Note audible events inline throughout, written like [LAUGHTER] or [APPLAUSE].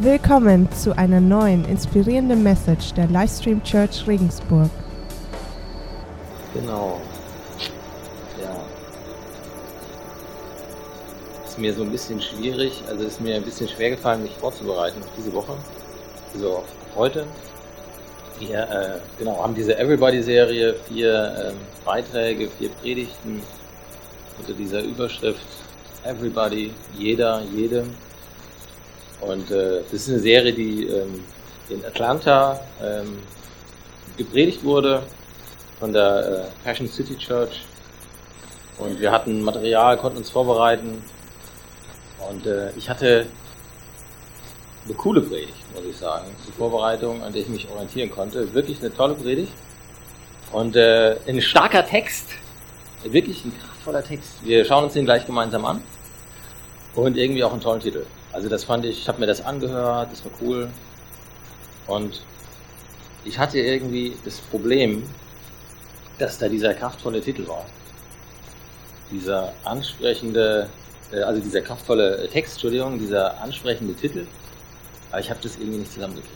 Willkommen zu einer neuen inspirierenden Message der Livestream Church Regensburg. Genau. Ja. Ist mir so ein bisschen schwierig, also ist mir ein bisschen schwer gefallen, mich vorzubereiten auf diese Woche. Also auf heute. Wir äh, genau, haben diese Everybody-Serie, vier ähm, Beiträge, vier Predigten unter dieser Überschrift Everybody, jeder, jedem. Und äh, das ist eine Serie, die ähm, in Atlanta ähm, gepredigt wurde von der äh, Passion City Church. Und wir hatten Material, konnten uns vorbereiten. Und äh, ich hatte eine coole Predigt, muss ich sagen, zur Vorbereitung, an der ich mich orientieren konnte. Wirklich eine tolle Predigt. Und äh, ein starker Text, wirklich ein kraftvoller Text. Wir schauen uns den gleich gemeinsam an. Und irgendwie auch einen tollen Titel. Also das fand ich, ich habe mir das angehört, das war cool. Und ich hatte irgendwie das Problem, dass da dieser kraftvolle Titel war. Dieser ansprechende, äh, also dieser kraftvolle Text, Entschuldigung, dieser ansprechende Titel. Aber ich habe das irgendwie nicht zusammengekriegt.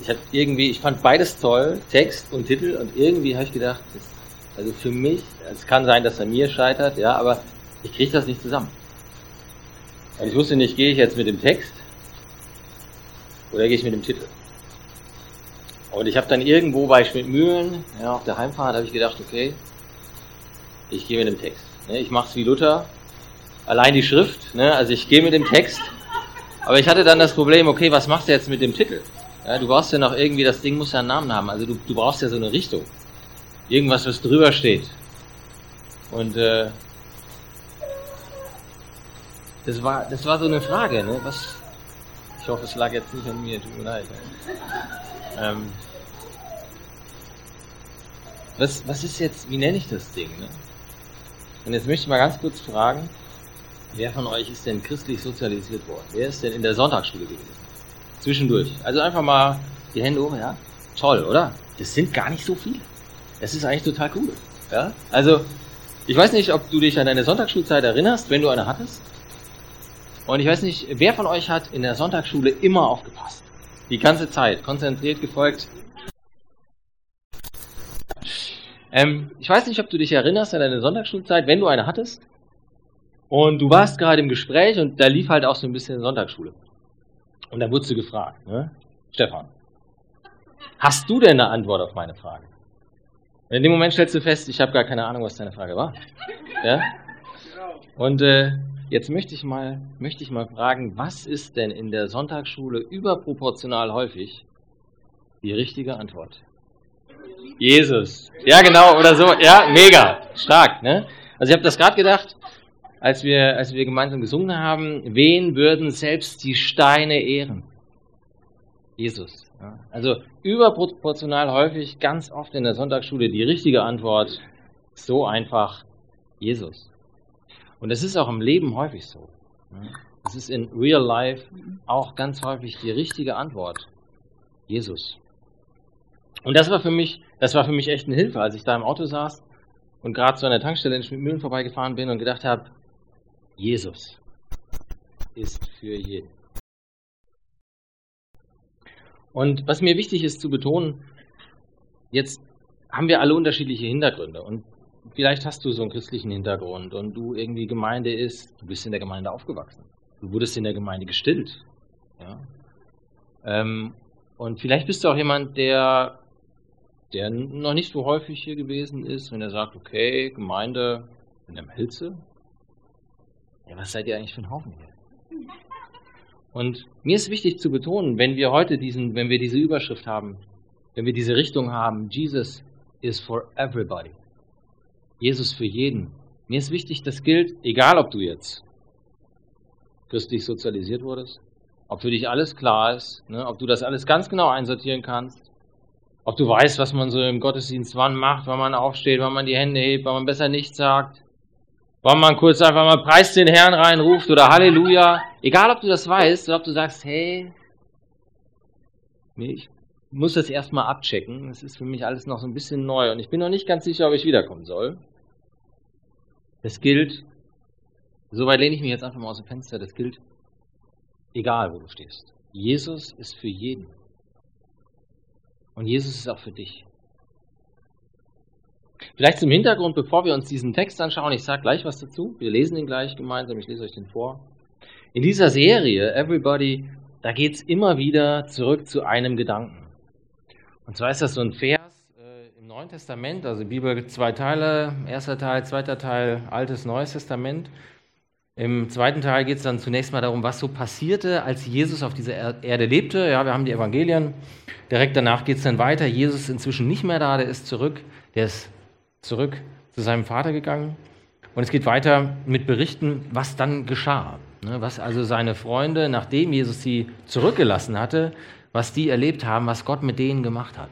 Ich habe irgendwie, ich fand beides toll, Text und Titel, und irgendwie habe ich gedacht, das, also für mich, es kann sein, dass er mir scheitert, ja, aber ich kriege das nicht zusammen. Und ich wusste nicht, gehe ich jetzt mit dem Text oder gehe ich mit dem Titel. Und ich habe dann irgendwo bei Schmidtmühlen, ja, auf der Heimfahrt, habe ich gedacht, okay, ich gehe mit dem Text. Ne, ich mache es wie Luther, allein die Schrift, ne, also ich gehe mit dem Text. Aber ich hatte dann das Problem, okay, was machst du jetzt mit dem Titel? Ja, du brauchst ja noch irgendwie, das Ding muss ja einen Namen haben. Also du, du brauchst ja so eine Richtung. Irgendwas, was drüber steht. Und äh, das war, das war so eine Frage, ne? Was, ich hoffe, es lag jetzt nicht an mir, tut mir leid. Ähm, was, was ist jetzt, wie nenne ich das Ding? Ne? Und jetzt möchte ich mal ganz kurz fragen, wer von euch ist denn christlich sozialisiert worden? Wer ist denn in der Sonntagsschule gewesen? Zwischendurch. Also einfach mal die Hände hoch, ja? Toll, oder? Das sind gar nicht so viele. Das ist eigentlich total cool. Ja? Also, ich weiß nicht, ob du dich an deine Sonntagsschulzeit erinnerst, wenn du eine hattest. Und ich weiß nicht, wer von euch hat in der Sonntagsschule immer aufgepasst? Die ganze Zeit, konzentriert gefolgt. Ähm, ich weiß nicht, ob du dich erinnerst an deine Sonntagsschulzeit, wenn du eine hattest. Und du warst gerade im Gespräch und da lief halt auch so ein bisschen Sonntagsschule. Und dann wurdest du gefragt, ne? Stefan, hast du denn eine Antwort auf meine Frage? Und in dem Moment stellst du fest, ich habe gar keine Ahnung, was deine Frage war. Ja? Und äh, Jetzt möchte ich mal, möchte ich mal fragen, was ist denn in der Sonntagsschule überproportional häufig die richtige Antwort? Jesus. Ja, genau, oder so. Ja, mega. Stark, ne? Also ich habe das gerade gedacht, als wir, als wir gemeinsam gesungen haben, wen würden selbst die Steine ehren? Jesus. Ja. Also überproportional häufig, ganz oft in der Sonntagsschule die richtige Antwort, so einfach, Jesus. Und es ist auch im Leben häufig so. Es ist in real life auch ganz häufig die richtige Antwort. Jesus. Und das war für mich, das war für mich echt eine Hilfe, als ich da im Auto saß und gerade zu einer Tankstelle in Schmidmühlen vorbeigefahren bin und gedacht habe, Jesus ist für jeden. Und was mir wichtig ist zu betonen, jetzt haben wir alle unterschiedliche Hintergründe und vielleicht hast du so einen christlichen Hintergrund und du irgendwie Gemeinde ist, du bist in der Gemeinde aufgewachsen. Du wurdest in der Gemeinde gestillt. Ja? Ähm, und vielleicht bist du auch jemand, der, der noch nicht so häufig hier gewesen ist, wenn er sagt, okay, Gemeinde in der Hilze. Ja, was seid ihr eigentlich für ein Haufen hier? Und mir ist wichtig zu betonen, wenn wir heute diesen, wenn wir diese Überschrift haben, wenn wir diese Richtung haben, Jesus is for everybody. Jesus für jeden. Mir ist wichtig, das gilt, egal ob du jetzt christlich sozialisiert wurdest, ob für dich alles klar ist, ne, ob du das alles ganz genau einsortieren kannst, ob du weißt, was man so im Gottesdienst wann macht, wann man aufsteht, wann man die Hände hebt, wann man besser nichts sagt, wann man kurz einfach mal Preis den Herrn reinruft oder Halleluja. Egal, ob du das weißt oder ob du sagst, hey, ich muss das erstmal abchecken. Das ist für mich alles noch so ein bisschen neu und ich bin noch nicht ganz sicher, ob ich wiederkommen soll. Das gilt, soweit lehne ich mich jetzt einfach mal aus dem Fenster, das gilt egal wo du stehst. Jesus ist für jeden. Und Jesus ist auch für dich. Vielleicht zum Hintergrund, bevor wir uns diesen Text anschauen, ich sage gleich was dazu. Wir lesen ihn gleich gemeinsam, ich lese euch den vor. In dieser Serie, Everybody, da geht es immer wieder zurück zu einem Gedanken. Und zwar ist das so ein im Neuen Testament, also Bibel zwei Teile, erster Teil, zweiter Teil, Altes, Neues Testament. Im zweiten Teil geht es dann zunächst mal darum, was so passierte, als Jesus auf dieser Erde lebte. Ja, wir haben die Evangelien. Direkt danach geht es dann weiter. Jesus ist inzwischen nicht mehr da, der ist zurück. Der ist zurück zu seinem Vater gegangen. Und es geht weiter mit Berichten, was dann geschah. Ne, was also seine Freunde, nachdem Jesus sie zurückgelassen hatte, was die erlebt haben, was Gott mit denen gemacht hat.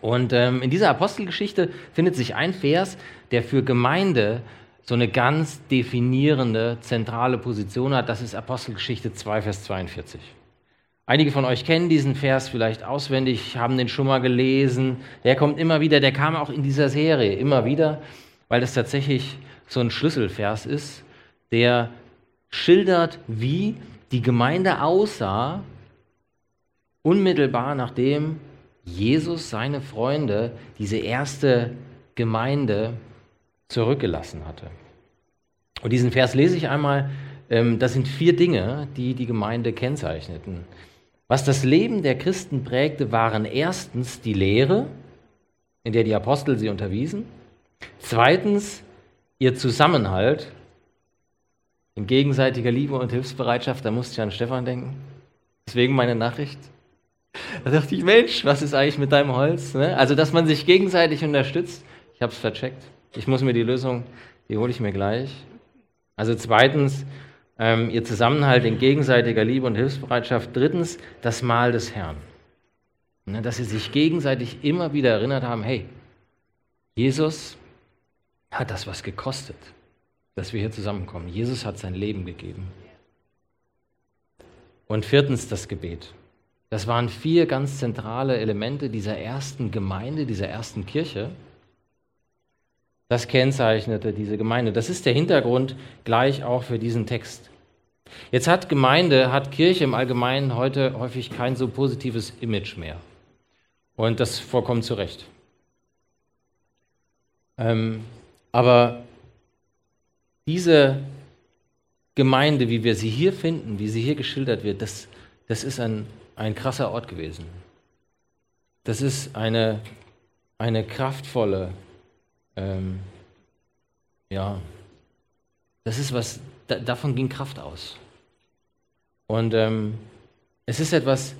Und ähm, in dieser Apostelgeschichte findet sich ein Vers, der für Gemeinde so eine ganz definierende, zentrale Position hat. Das ist Apostelgeschichte 2, Vers 42. Einige von euch kennen diesen Vers vielleicht auswendig, haben den schon mal gelesen. Der kommt immer wieder, der kam auch in dieser Serie immer wieder, weil das tatsächlich so ein Schlüsselvers ist, der schildert, wie die Gemeinde aussah, unmittelbar nachdem Jesus seine Freunde, diese erste Gemeinde, zurückgelassen hatte. Und diesen Vers lese ich einmal. Ähm, das sind vier Dinge, die die Gemeinde kennzeichneten. Was das Leben der Christen prägte, waren erstens die Lehre, in der die Apostel sie unterwiesen. Zweitens ihr Zusammenhalt in gegenseitiger Liebe und Hilfsbereitschaft. Da musste ich an Stefan denken. Deswegen meine Nachricht. Da dachte ich, Mensch, was ist eigentlich mit deinem Holz? Ne? Also, dass man sich gegenseitig unterstützt. Ich habe es vercheckt. Ich muss mir die Lösung, die hole ich mir gleich. Also zweitens, ähm, ihr Zusammenhalt in gegenseitiger Liebe und Hilfsbereitschaft. Drittens, das Mahl des Herrn. Ne, dass sie sich gegenseitig immer wieder erinnert haben, hey, Jesus hat das was gekostet, dass wir hier zusammenkommen. Jesus hat sein Leben gegeben. Und viertens das Gebet. Das waren vier ganz zentrale Elemente dieser ersten Gemeinde, dieser ersten Kirche. Das kennzeichnete diese Gemeinde. Das ist der Hintergrund gleich auch für diesen Text. Jetzt hat Gemeinde, hat Kirche im Allgemeinen heute häufig kein so positives Image mehr. Und das vollkommen zu Recht. Ähm, aber diese Gemeinde, wie wir sie hier finden, wie sie hier geschildert wird, das, das ist ein, ein krasser Ort gewesen. Das ist eine, eine kraftvolle ähm, ja, das ist was, da, davon ging Kraft aus. Und ähm, es ist etwas,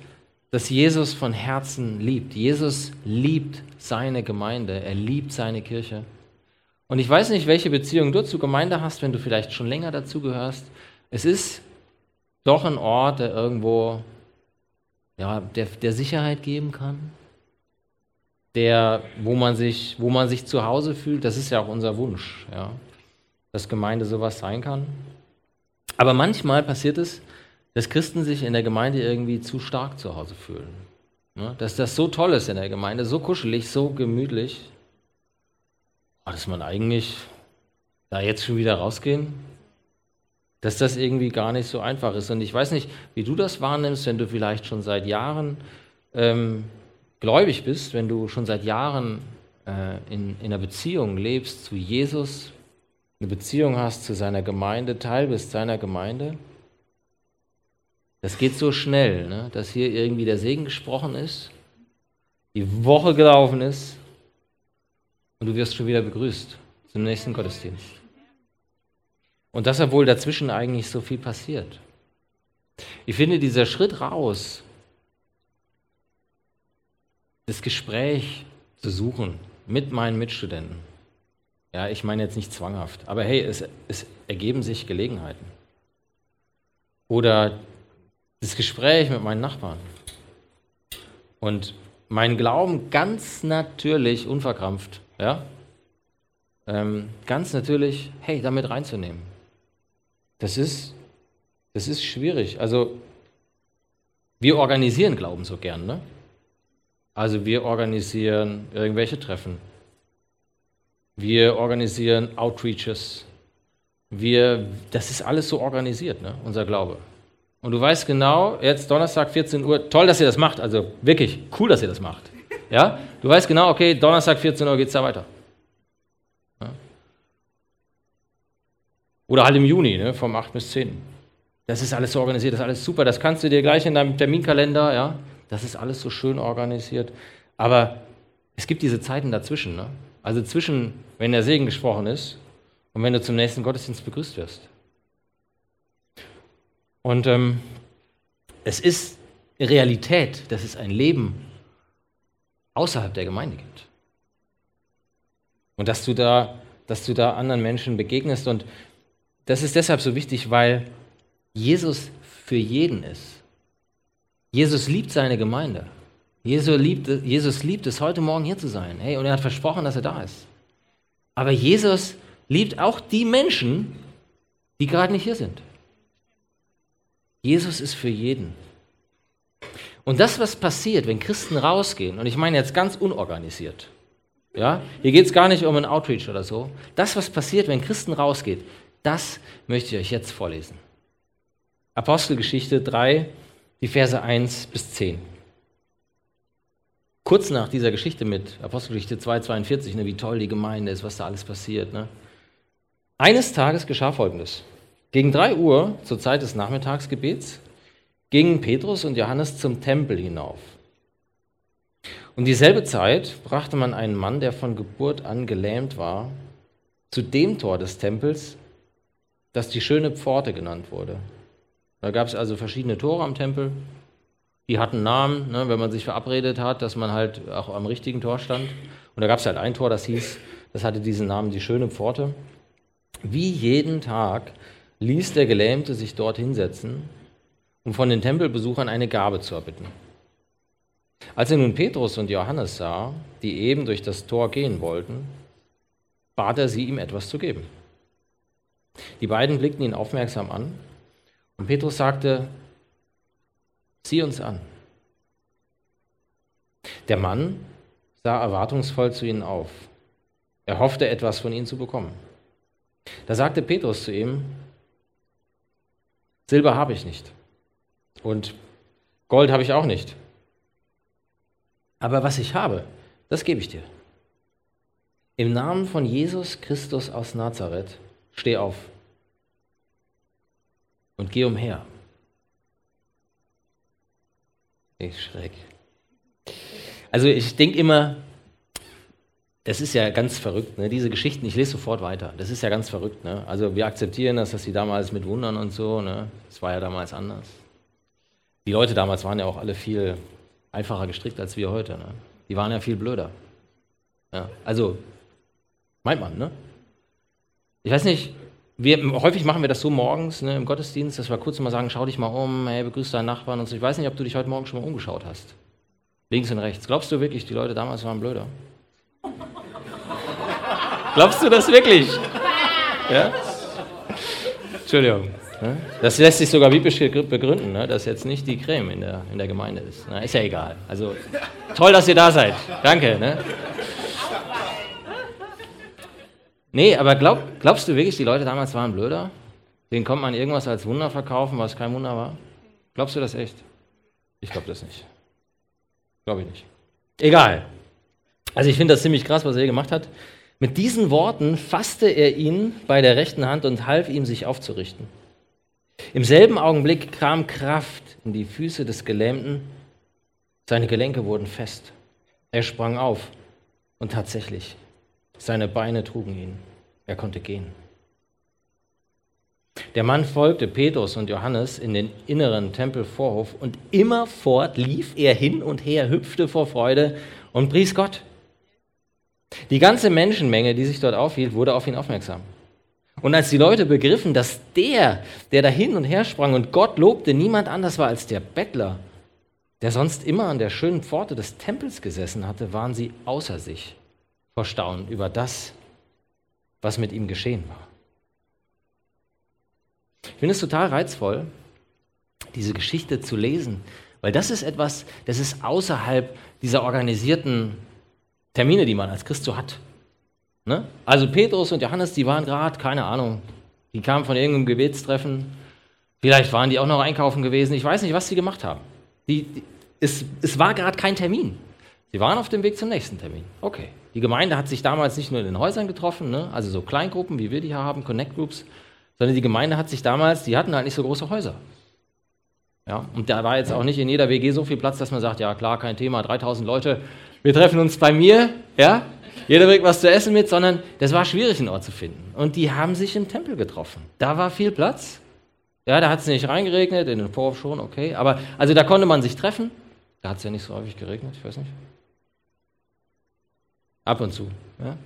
das Jesus von Herzen liebt. Jesus liebt seine Gemeinde, er liebt seine Kirche. Und ich weiß nicht, welche Beziehung du zur Gemeinde hast, wenn du vielleicht schon länger dazugehörst. Es ist doch ein Ort, der irgendwo, ja, der, der Sicherheit geben kann, der, wo man sich, wo man sich zu Hause fühlt. Das ist ja auch unser Wunsch, ja, dass Gemeinde sowas sein kann. Aber manchmal passiert es, dass Christen sich in der Gemeinde irgendwie zu stark zu Hause fühlen. Ja, dass das so toll ist in der Gemeinde, so kuschelig, so gemütlich, dass man eigentlich da jetzt schon wieder rausgehen, dass das irgendwie gar nicht so einfach ist. Und ich weiß nicht, wie du das wahrnimmst, wenn du vielleicht schon seit Jahren ähm, gläubig bist, wenn du schon seit Jahren äh, in, in einer Beziehung lebst zu Jesus, eine Beziehung hast zu seiner Gemeinde, Teil bist seiner Gemeinde, das geht so schnell, ne? dass hier irgendwie der Segen gesprochen ist, die Woche gelaufen ist und du wirst schon wieder begrüßt zum nächsten Gottesdienst. Und das, obwohl dazwischen eigentlich so viel passiert. Ich finde, dieser Schritt raus das Gespräch zu suchen mit meinen Mitstudenten. Ja, ich meine jetzt nicht zwanghaft, aber hey, es, es ergeben sich Gelegenheiten. Oder das Gespräch mit meinen Nachbarn. Und meinen Glauben ganz natürlich, unverkrampft, ja, ähm, ganz natürlich, hey, damit reinzunehmen. Das ist, das ist schwierig. Also, wir organisieren Glauben so gern, ne? Also wir organisieren irgendwelche Treffen. Wir organisieren Outreaches. Wir, das ist alles so organisiert, ne? unser Glaube. Und du weißt genau, jetzt Donnerstag 14 Uhr, toll, dass ihr das macht, also wirklich cool, dass ihr das macht. Ja? Du weißt genau, okay, Donnerstag 14 Uhr geht es da weiter. Oder halt im Juni, ne, vom 8 bis 10. Das ist alles so organisiert, das ist alles super, das kannst du dir gleich in deinem Terminkalender, ja, das ist alles so schön organisiert. Aber es gibt diese Zeiten dazwischen, ne? also zwischen, wenn der Segen gesprochen ist und wenn du zum nächsten Gottesdienst begrüßt wirst. Und ähm, es ist Realität, dass es ein Leben außerhalb der Gemeinde gibt. Und dass du da, dass du da anderen Menschen begegnest. Und das ist deshalb so wichtig, weil Jesus für jeden ist. Jesus liebt seine Gemeinde. Jesus liebt, Jesus liebt es, heute Morgen hier zu sein. Hey, und er hat versprochen, dass er da ist. Aber Jesus liebt auch die Menschen, die gerade nicht hier sind. Jesus ist für jeden. Und das, was passiert, wenn Christen rausgehen, und ich meine jetzt ganz unorganisiert, ja, hier geht es gar nicht um einen Outreach oder so, das, was passiert, wenn Christen rausgeht, das möchte ich euch jetzt vorlesen. Apostelgeschichte 3, die Verse 1 bis 10. Kurz nach dieser Geschichte mit Apostelgeschichte 2, 42, ne, wie toll die Gemeinde ist, was da alles passiert. Ne. Eines Tages geschah Folgendes. Gegen 3 Uhr, zur Zeit des Nachmittagsgebets, gingen Petrus und Johannes zum Tempel hinauf. Um dieselbe Zeit brachte man einen Mann, der von Geburt an gelähmt war, zu dem Tor des Tempels, das die schöne Pforte genannt wurde. Da gab es also verschiedene Tore am Tempel. Die hatten Namen, ne, wenn man sich verabredet hat, dass man halt auch am richtigen Tor stand. Und da gab es halt ein Tor, das hieß, das hatte diesen Namen, die schöne Pforte. Wie jeden Tag ließ der Gelähmte sich dort hinsetzen, um von den Tempelbesuchern eine Gabe zu erbitten. Als er nun Petrus und Johannes sah, die eben durch das Tor gehen wollten, bat er sie, ihm etwas zu geben. Die beiden blickten ihn aufmerksam an und Petrus sagte, sieh uns an. Der Mann sah erwartungsvoll zu ihnen auf. Er hoffte etwas von ihnen zu bekommen. Da sagte Petrus zu ihm, Silber habe ich nicht und Gold habe ich auch nicht. Aber was ich habe, das gebe ich dir. Im Namen von Jesus Christus aus Nazareth, steh auf und geh umher. Ich schreck. Also ich denke immer, das ist ja ganz verrückt, ne? diese Geschichten, ich lese sofort weiter, das ist ja ganz verrückt. Ne? Also wir akzeptieren das, dass sie damals mit Wundern und so, ne? das war ja damals anders. Die Leute damals waren ja auch alle viel einfacher gestrickt als wir heute. Ne? Die waren ja viel blöder. Ja, also, meint man, ne? Ich weiß nicht, wir, häufig machen wir das so morgens ne, im Gottesdienst, dass wir kurz mal sagen, schau dich mal um, hey, begrüß deinen Nachbarn und so. Ich weiß nicht, ob du dich heute Morgen schon mal umgeschaut hast. Links und rechts. Glaubst du wirklich, die Leute damals waren blöder? [LAUGHS] Glaubst du das wirklich? Ja? Entschuldigung. Ne? Das lässt sich sogar biblisch begründen, ne? dass jetzt nicht die Creme in der, in der Gemeinde ist. Ist ja egal. Also toll, dass ihr da seid. Danke. Ne? Nee, aber glaub, glaubst du wirklich, die Leute damals waren blöder? Denen kommt man irgendwas als Wunder verkaufen, was kein Wunder war? Glaubst du das echt? Ich glaube das nicht. Glaube ich nicht. Egal. Also ich finde das ziemlich krass, was er hier gemacht hat. Mit diesen Worten fasste er ihn bei der rechten Hand und half ihm, sich aufzurichten. Im selben Augenblick kam Kraft in die Füße des Gelähmten. Seine Gelenke wurden fest. Er sprang auf und tatsächlich, seine Beine trugen ihn. Er konnte gehen. Der Mann folgte Petrus und Johannes in den inneren Tempelvorhof und immerfort lief er hin und her, hüpfte vor Freude und pries Gott. Die ganze Menschenmenge, die sich dort aufhielt, wurde auf ihn aufmerksam. Und als die Leute begriffen, dass der, der da hin und her sprang und Gott lobte, niemand anders war als der Bettler, der sonst immer an der schönen Pforte des Tempels gesessen hatte, waren sie außer sich vor Staunen über das, was mit ihm geschehen war. Ich finde es total reizvoll, diese Geschichte zu lesen, weil das ist etwas, das ist außerhalb dieser organisierten Termine, die man als Christ so hat. Ne? Also Petrus und Johannes, die waren gerade, keine Ahnung, die kamen von irgendeinem Gebetstreffen, Vielleicht waren die auch noch einkaufen gewesen. Ich weiß nicht, was sie gemacht haben. Die, die, es, es war gerade kein Termin. Sie waren auf dem Weg zum nächsten Termin. Okay. Die Gemeinde hat sich damals nicht nur in den Häusern getroffen, ne? also so Kleingruppen, wie wir die hier haben, Connect Groups, sondern die Gemeinde hat sich damals, die hatten halt nicht so große Häuser. Ja, und da war jetzt auch nicht in jeder WG so viel Platz, dass man sagt, ja klar, kein Thema, 3000 Leute, wir treffen uns bei mir, ja, jeder bringt was zu essen mit, sondern das war schwierig, einen Ort zu finden. Und die haben sich im Tempel getroffen. Da war viel Platz. Ja, da hat es nicht reingeregnet, in den Vorhof schon, okay. Aber also da konnte man sich treffen. Da hat es ja nicht so häufig geregnet, ich weiß nicht. Ab und zu. Ja.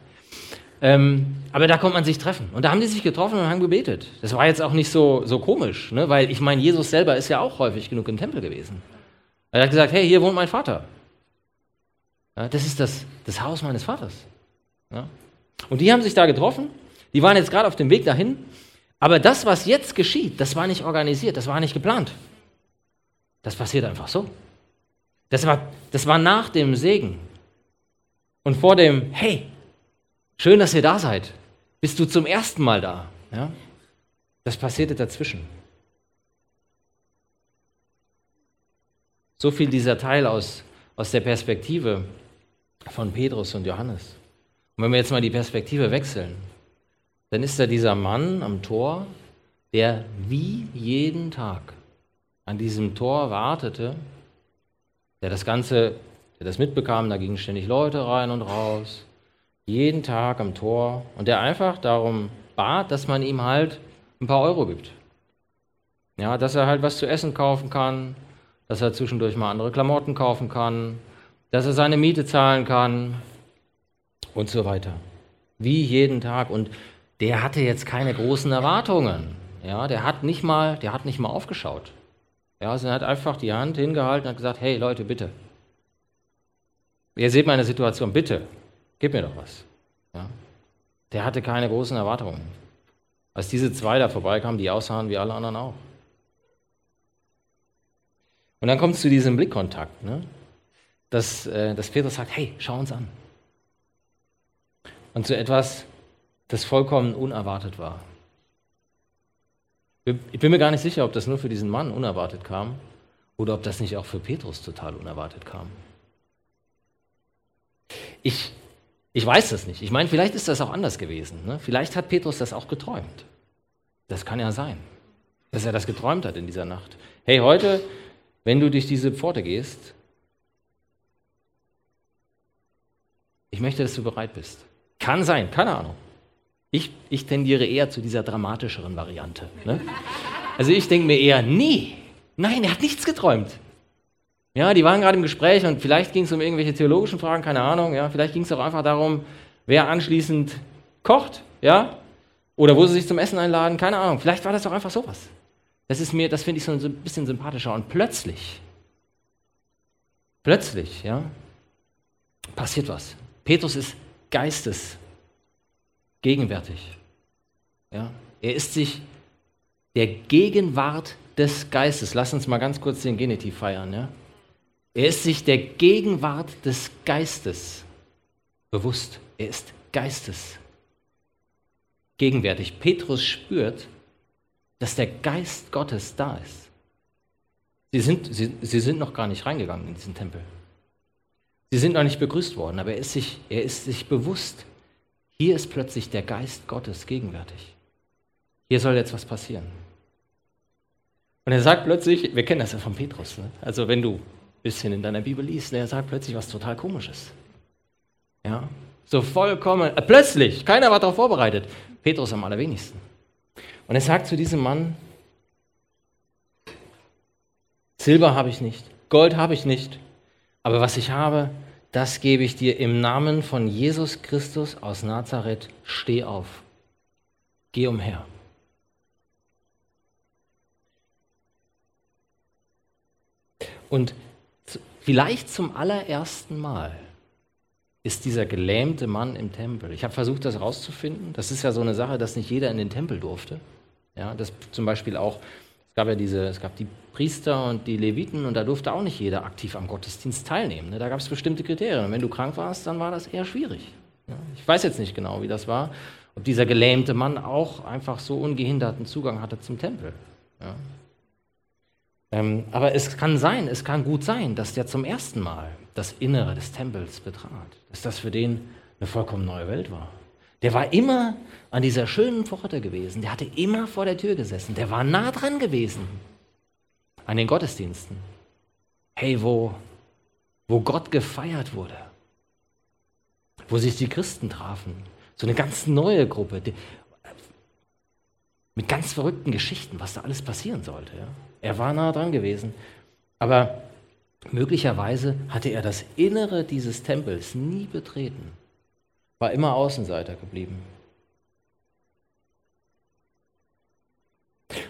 Ähm, aber da konnte man sich treffen. Und da haben die sich getroffen und haben gebetet. Das war jetzt auch nicht so, so komisch, ne? weil ich meine, Jesus selber ist ja auch häufig genug im Tempel gewesen. Er hat gesagt, hey, hier wohnt mein Vater. Ja, das ist das, das Haus meines Vaters. Ja? Und die haben sich da getroffen. Die waren jetzt gerade auf dem Weg dahin. Aber das, was jetzt geschieht, das war nicht organisiert, das war nicht geplant. Das passiert einfach so. Das war, das war nach dem Segen. Und vor dem, hey, schön, dass ihr da seid. Bist du zum ersten Mal da? Ja? Das passierte dazwischen. So viel dieser Teil aus, aus der Perspektive von Petrus und Johannes. Und wenn wir jetzt mal die Perspektive wechseln, dann ist da dieser Mann am Tor, der wie jeden Tag an diesem Tor wartete, der das Ganze, der das mitbekam, da gingen ständig Leute rein und raus, jeden Tag am Tor und der einfach darum bat, dass man ihm halt ein paar Euro gibt. Ja, dass er halt was zu essen kaufen kann, dass er zwischendurch mal andere Klamotten kaufen kann, dass er seine Miete zahlen kann und so weiter. Wie jeden Tag. Und der hatte jetzt keine großen Erwartungen. Ja, der hat nicht mal, der hat nicht mal aufgeschaut. Ja, also er hat einfach die Hand hingehalten und gesagt, hey Leute, bitte. Ihr seht meine Situation, bitte, gib mir doch was. Ja. Der hatte keine großen Erwartungen. Als diese zwei da vorbeikamen, die aussahen wie alle anderen auch. Und dann kommt es zu diesem Blickkontakt. Ne? dass, äh, dass Petrus sagt, hey, schau uns an. Und zu etwas, das vollkommen unerwartet war. Ich bin mir gar nicht sicher, ob das nur für diesen Mann unerwartet kam oder ob das nicht auch für Petrus total unerwartet kam. Ich, ich weiß das nicht. Ich meine, vielleicht ist das auch anders gewesen. Ne? Vielleicht hat Petrus das auch geträumt. Das kann ja sein, dass er das geträumt hat in dieser Nacht. Hey, heute, wenn du durch diese Pforte gehst, Ich möchte, dass du bereit bist. Kann sein, keine Ahnung. Ich, ich tendiere eher zu dieser dramatischeren Variante. Ne? Also ich denke mir eher, nee, nein, er hat nichts geträumt. Ja, die waren gerade im Gespräch und vielleicht ging es um irgendwelche theologischen Fragen, keine Ahnung. Ja, vielleicht ging es auch einfach darum, wer anschließend kocht, ja, oder wo sie sich zum Essen einladen, keine Ahnung. Vielleicht war das doch einfach sowas. Das ist mir, das finde ich so ein bisschen sympathischer. Und plötzlich, plötzlich, ja, passiert was. Petrus ist Geistes gegenwärtig. Ja? Er ist sich der Gegenwart des Geistes. Lass uns mal ganz kurz den Genitiv feiern. Ja? Er ist sich der Gegenwart des Geistes bewusst. Er ist Geistes gegenwärtig. Petrus spürt, dass der Geist Gottes da ist. Sie sind, sie, sie sind noch gar nicht reingegangen in diesen Tempel. Sie sind noch nicht begrüßt worden, aber er ist sich, er ist sich bewusst, hier ist plötzlich der Geist Gottes gegenwärtig. Hier soll jetzt was passieren. Und er sagt plötzlich, wir kennen das ja von Petrus, ne? also wenn du bisschen in deiner Bibel liest, er sagt plötzlich was total Komisches. Ja, so vollkommen, äh, plötzlich, keiner war darauf vorbereitet. Petrus am allerwenigsten. Und er sagt zu diesem Mann, Silber habe ich nicht, Gold habe ich nicht, aber was ich habe, das gebe ich dir im Namen von Jesus Christus aus Nazareth. Steh auf. Geh umher. Und vielleicht zum allerersten Mal ist dieser gelähmte Mann im Tempel. Ich habe versucht, das rauszufinden. Das ist ja so eine Sache, dass nicht jeder in den Tempel durfte. Ja, dass zum Beispiel auch es gab ja diese, es gab die Priester und die Leviten und da durfte auch nicht jeder aktiv am Gottesdienst teilnehmen. Ne? Da gab es bestimmte Kriterien. Und wenn du krank warst, dann war das eher schwierig. Ich weiß jetzt nicht genau, wie das war, ob dieser gelähmte Mann auch einfach so ungehinderten Zugang hatte zum Tempel. Ja? Ähm, aber es kann sein, es kann gut sein, dass der zum ersten Mal das Innere des Tempels betrat, dass das für den eine vollkommen neue Welt war. Der war immer an dieser schönen Pforte gewesen, der hatte immer vor der Tür gesessen, der war nah dran gewesen an den Gottesdiensten. Hey, wo, wo Gott gefeiert wurde, wo sich die Christen trafen, so eine ganz neue Gruppe, mit ganz verrückten Geschichten, was da alles passieren sollte. Ja? Er war nah dran gewesen, aber möglicherweise hatte er das Innere dieses Tempels nie betreten, war immer Außenseiter geblieben.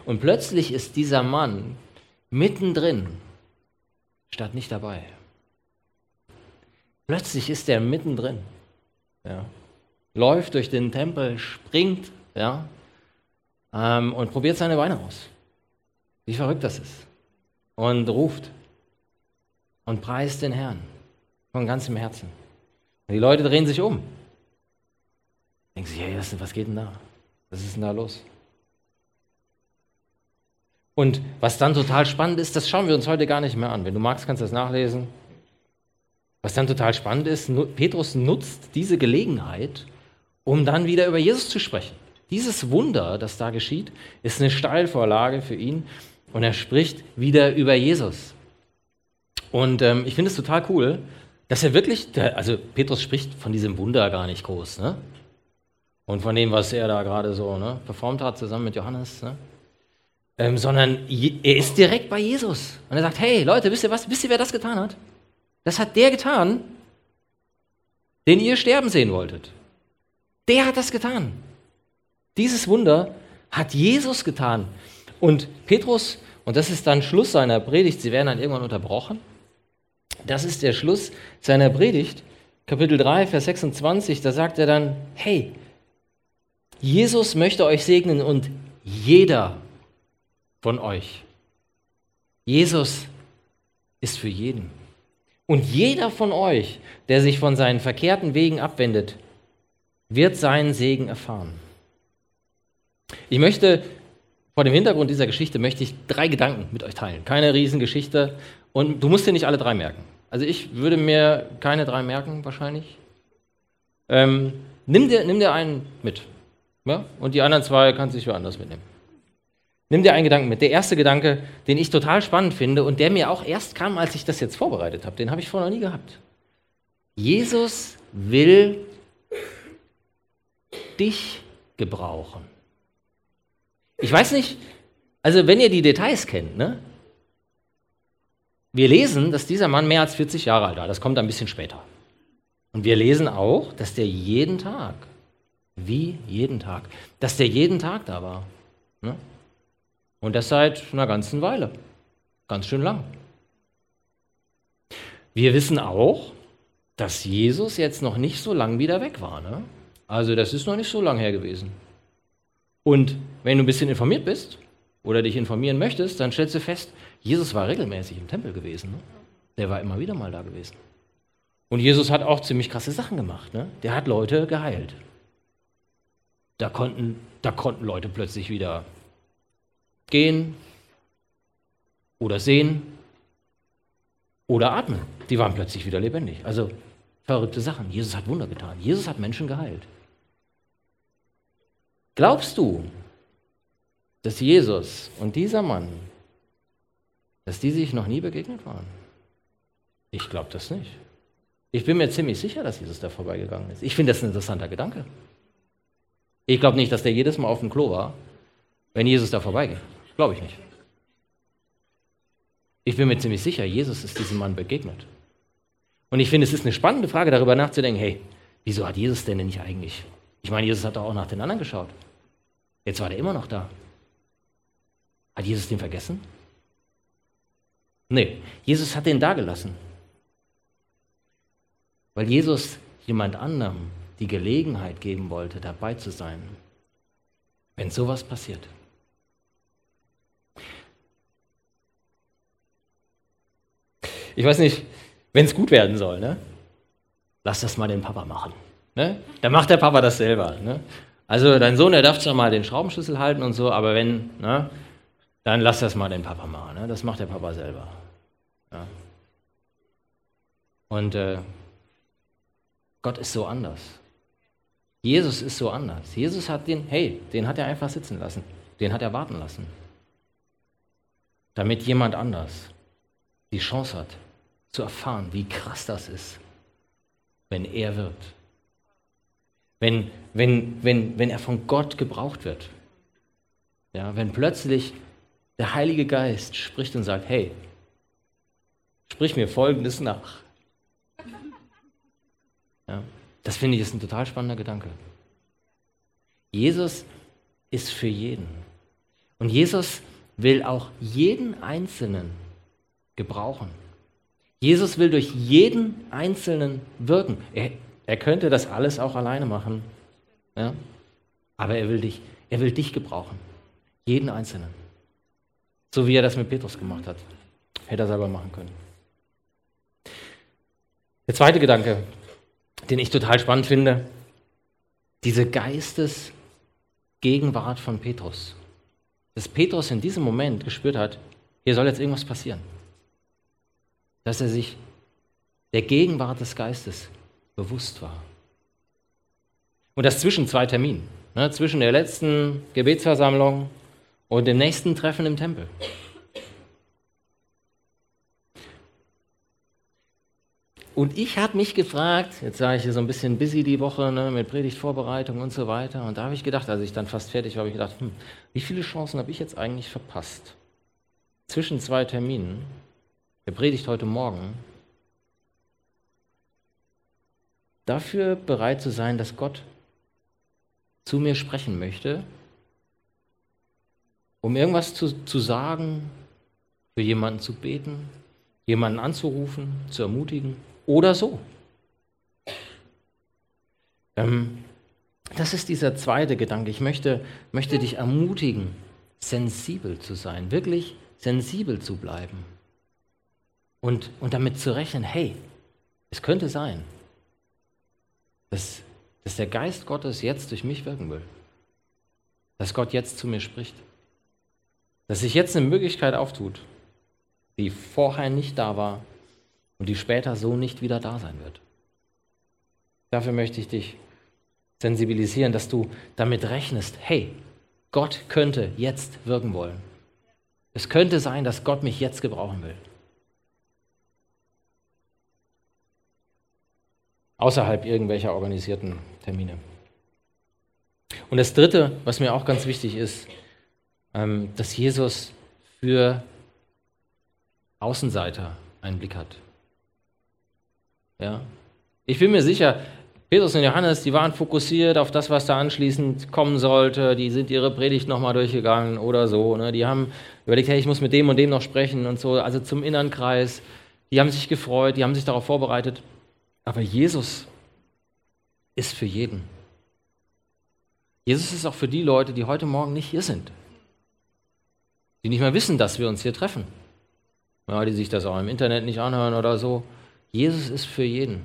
Und plötzlich ist dieser Mann mittendrin, statt nicht dabei. Plötzlich ist er mittendrin. Ja. Läuft durch den Tempel, springt ja, ähm, und probiert seine Beine aus. Wie verrückt das ist. Und ruft und preist den Herrn von ganzem Herzen. Und die Leute drehen sich um. Denken sich, hey, was geht denn da? Was ist denn da los? Und was dann total spannend ist, das schauen wir uns heute gar nicht mehr an. Wenn du magst, kannst du das nachlesen. Was dann total spannend ist, Petrus nutzt diese Gelegenheit, um dann wieder über Jesus zu sprechen. Dieses Wunder, das da geschieht, ist eine Steilvorlage für ihn und er spricht wieder über Jesus. Und ähm, ich finde es total cool, dass er wirklich, also Petrus spricht von diesem Wunder gar nicht groß, ne? Und von dem, was er da gerade so ne, performt hat, zusammen mit Johannes, ne? ähm, sondern er ist direkt bei Jesus. Und er sagt, hey Leute, wisst ihr was, wisst ihr, wer das getan hat? Das hat der getan, den ihr sterben sehen wolltet. Der hat das getan. Dieses Wunder hat Jesus getan. Und Petrus, und das ist dann Schluss seiner Predigt, sie werden dann irgendwann unterbrochen. Das ist der Schluss seiner Predigt, Kapitel 3, Vers 26, da sagt er dann, hey, Jesus möchte euch segnen und jeder von euch. Jesus ist für jeden. Und jeder von euch, der sich von seinen verkehrten Wegen abwendet, wird seinen Segen erfahren. Ich möchte vor dem Hintergrund dieser Geschichte möchte ich drei Gedanken mit euch teilen. Keine Riesengeschichte und du musst dir nicht alle drei merken. Also ich würde mir keine drei merken wahrscheinlich. Ähm, nimm, dir, nimm dir einen mit. Ja? Und die anderen zwei kannst du dich woanders mitnehmen. Nimm dir einen Gedanken mit. Der erste Gedanke, den ich total spannend finde und der mir auch erst kam, als ich das jetzt vorbereitet habe, den habe ich vorher noch nie gehabt. Jesus will dich gebrauchen. Ich weiß nicht, also wenn ihr die Details kennt, ne? Wir lesen, dass dieser Mann mehr als 40 Jahre alt war. Das kommt ein bisschen später. Und wir lesen auch, dass der jeden Tag, wie jeden Tag, dass der jeden Tag da war. Ne? Und das seit einer ganzen Weile. Ganz schön lang. Wir wissen auch, dass Jesus jetzt noch nicht so lang wieder weg war. Ne? Also das ist noch nicht so lang her gewesen. Und wenn du ein bisschen informiert bist oder dich informieren möchtest, dann stellst du fest, Jesus war regelmäßig im Tempel gewesen. Ne? Der war immer wieder mal da gewesen. Und Jesus hat auch ziemlich krasse Sachen gemacht. Ne? Der hat Leute geheilt. Da konnten, da konnten Leute plötzlich wieder gehen oder sehen oder atmen. Die waren plötzlich wieder lebendig. Also verrückte Sachen. Jesus hat Wunder getan. Jesus hat Menschen geheilt. Glaubst du, dass Jesus und dieser Mann, dass die sich noch nie begegnet waren? Ich glaube das nicht. Ich bin mir ziemlich sicher, dass Jesus da vorbeigegangen ist. Ich finde das ein interessanter Gedanke. Ich glaube nicht, dass der jedes Mal auf dem Klo war, wenn Jesus da vorbeigeht. Glaube ich nicht. Ich bin mir ziemlich sicher, Jesus ist diesem Mann begegnet. Und ich finde, es ist eine spannende Frage, darüber nachzudenken, hey, wieso hat Jesus denn nicht eigentlich? Ich meine, Jesus hat doch auch nach den anderen geschaut. Jetzt war der immer noch da. Hat Jesus den vergessen? Nee, Jesus hat den da gelassen. Weil Jesus jemand anderem die Gelegenheit geben wollte, dabei zu sein, wenn sowas passiert. Ich weiß nicht, wenn es gut werden soll, ne? lass das mal den Papa machen. Ne? Dann macht der Papa das selber. Ne? Also dein Sohn, der darf zwar mal den Schraubenschlüssel halten und so, aber wenn, ne, dann lass das mal den Papa machen. Ne? Das macht der Papa selber. Ja. Und äh, Gott ist so anders. Jesus ist so anders. Jesus hat den, hey, den hat er einfach sitzen lassen. Den hat er warten lassen. Damit jemand anders die Chance hat, zu erfahren, wie krass das ist, wenn er wird. Wenn, wenn, wenn, wenn er von Gott gebraucht wird. Ja, wenn plötzlich der Heilige Geist spricht und sagt, hey, sprich mir Folgendes nach. Ja, das finde ich ist ein total spannender Gedanke. Jesus ist für jeden. Und Jesus will auch jeden Einzelnen gebrauchen. Jesus will durch jeden Einzelnen wirken. Er, er könnte das alles auch alleine machen. Ja? Aber er will dich, er will dich gebrauchen. Jeden Einzelnen. So wie er das mit Petrus gemacht hat. Hätte er selber machen können. Der zweite Gedanke, den ich total spannend finde, diese Geistesgegenwart von Petrus. Dass Petrus in diesem Moment gespürt hat, hier soll jetzt irgendwas passieren. Dass er sich der Gegenwart des Geistes bewusst war. Und das zwischen zwei Terminen, ne, zwischen der letzten Gebetsversammlung und dem nächsten Treffen im Tempel. Und ich habe mich gefragt, jetzt sage ich hier so ein bisschen busy die Woche ne, mit Predigtvorbereitung und so weiter. Und da habe ich gedacht, als ich dann fast fertig war, habe ich gedacht, hm, wie viele Chancen habe ich jetzt eigentlich verpasst? Zwischen zwei Terminen, der Predigt heute Morgen, dafür bereit zu sein, dass Gott zu mir sprechen möchte, um irgendwas zu, zu sagen, für jemanden zu beten, jemanden anzurufen, zu ermutigen oder so. Ähm, das ist dieser zweite Gedanke. Ich möchte, möchte dich ermutigen, sensibel zu sein, wirklich sensibel zu bleiben und, und damit zu rechnen, hey, es könnte sein, dass, dass der Geist Gottes jetzt durch mich wirken will. Dass Gott jetzt zu mir spricht. Dass sich jetzt eine Möglichkeit auftut, die vorher nicht da war und die später so nicht wieder da sein wird. Dafür möchte ich dich sensibilisieren, dass du damit rechnest, hey, Gott könnte jetzt wirken wollen. Es könnte sein, dass Gott mich jetzt gebrauchen will. Außerhalb irgendwelcher organisierten Termine. Und das Dritte, was mir auch ganz wichtig ist, ähm, dass Jesus für Außenseiter einen Blick hat. Ja? Ich bin mir sicher, Petrus und Johannes, die waren fokussiert auf das, was da anschließend kommen sollte. Die sind ihre Predigt nochmal durchgegangen oder so. Ne? Die haben überlegt, hey, ich muss mit dem und dem noch sprechen und so. Also zum inneren Kreis. Die haben sich gefreut, die haben sich darauf vorbereitet. Aber Jesus ist für jeden. Jesus ist auch für die Leute, die heute Morgen nicht hier sind. Die nicht mehr wissen, dass wir uns hier treffen. Ja, die sich das auch im Internet nicht anhören oder so. Jesus ist für jeden.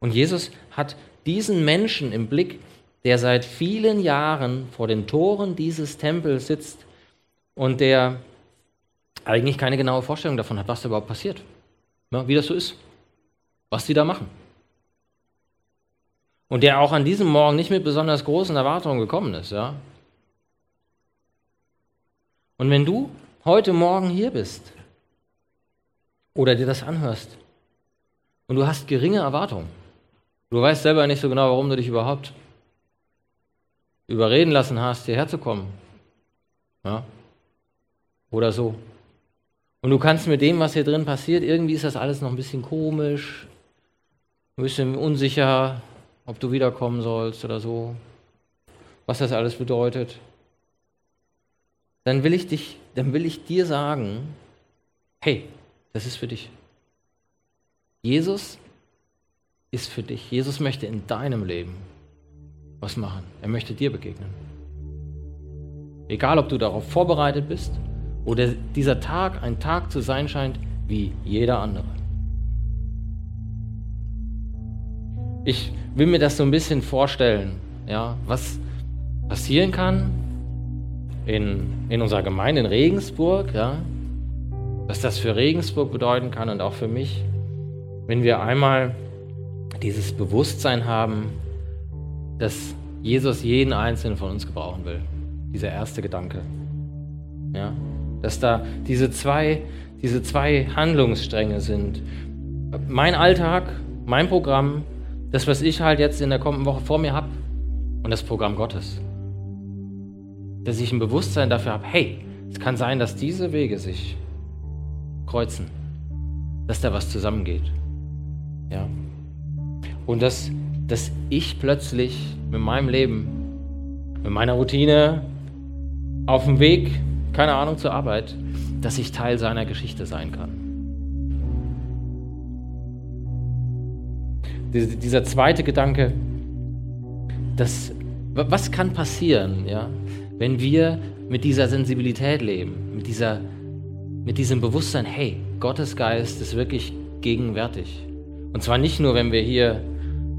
Und Jesus hat diesen Menschen im Blick, der seit vielen Jahren vor den Toren dieses Tempels sitzt und der eigentlich keine genaue Vorstellung davon hat, was da überhaupt passiert. Ja, wie das so ist was sie da machen. Und der auch an diesem Morgen nicht mit besonders großen Erwartungen gekommen ist, ja. Und wenn du heute Morgen hier bist oder dir das anhörst und du hast geringe Erwartungen, du weißt selber nicht so genau, warum du dich überhaupt überreden lassen hast, hierher zu kommen, ja, oder so. Und du kannst mit dem, was hier drin passiert, irgendwie ist das alles noch ein bisschen komisch, ein bisschen unsicher, ob du wiederkommen sollst oder so, was das alles bedeutet, dann will ich dich, dann will ich dir sagen, hey, das ist für dich. Jesus ist für dich. Jesus möchte in deinem Leben was machen. Er möchte dir begegnen. Egal, ob du darauf vorbereitet bist oder dieser Tag ein Tag zu sein scheint wie jeder andere. Ich will mir das so ein bisschen vorstellen, ja, was passieren kann in, in unserer Gemeinde in Regensburg, ja, was das für Regensburg bedeuten kann und auch für mich, wenn wir einmal dieses Bewusstsein haben, dass Jesus jeden einzelnen von uns gebrauchen will. Dieser erste Gedanke. Ja, dass da diese zwei, diese zwei Handlungsstränge sind. Mein Alltag, mein Programm, das, was ich halt jetzt in der kommenden Woche vor mir habe und das Programm Gottes. Dass ich ein Bewusstsein dafür habe, hey, es kann sein, dass diese Wege sich kreuzen, dass da was zusammengeht. Ja. Und dass, dass ich plötzlich mit meinem Leben, mit meiner Routine auf dem Weg, keine Ahnung, zur Arbeit, dass ich Teil seiner Geschichte sein kann. Dieser zweite Gedanke, dass, was kann passieren, ja, wenn wir mit dieser Sensibilität leben, mit dieser mit diesem Bewusstsein, hey, Gottes Geist ist wirklich gegenwärtig. Und zwar nicht nur, wenn wir hier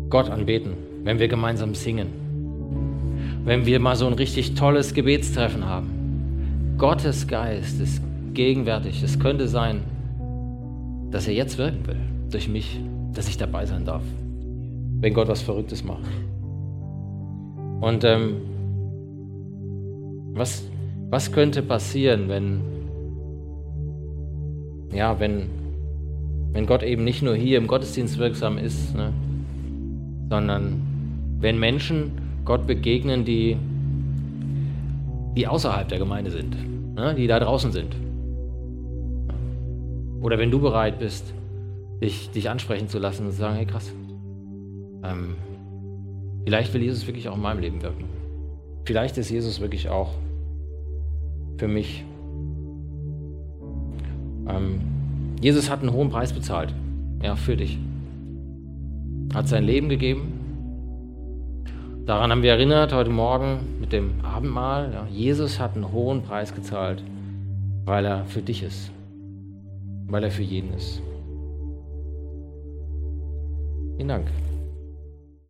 Gott anbeten, wenn wir gemeinsam singen, wenn wir mal so ein richtig tolles Gebetstreffen haben. Gottes Geist ist gegenwärtig. Es könnte sein, dass er jetzt wirken will, durch mich, dass ich dabei sein darf, wenn Gott was Verrücktes macht. Und ähm, was, was könnte passieren, wenn ja, wenn, wenn Gott eben nicht nur hier im Gottesdienst wirksam ist, ne, sondern wenn Menschen Gott begegnen, die, die außerhalb der Gemeinde sind, ne, die da draußen sind. Oder wenn du bereit bist, dich, dich ansprechen zu lassen und zu sagen, hey krass, ähm, vielleicht will Jesus wirklich auch in meinem Leben wirken. Vielleicht ist Jesus wirklich auch für mich ähm, Jesus hat einen hohen Preis bezahlt. Ja, für dich. Hat sein Leben gegeben. Daran haben wir erinnert heute Morgen mit dem Abendmahl. Ja, Jesus hat einen hohen Preis gezahlt, weil er für dich ist. Weil er für jeden ist. Vielen Dank.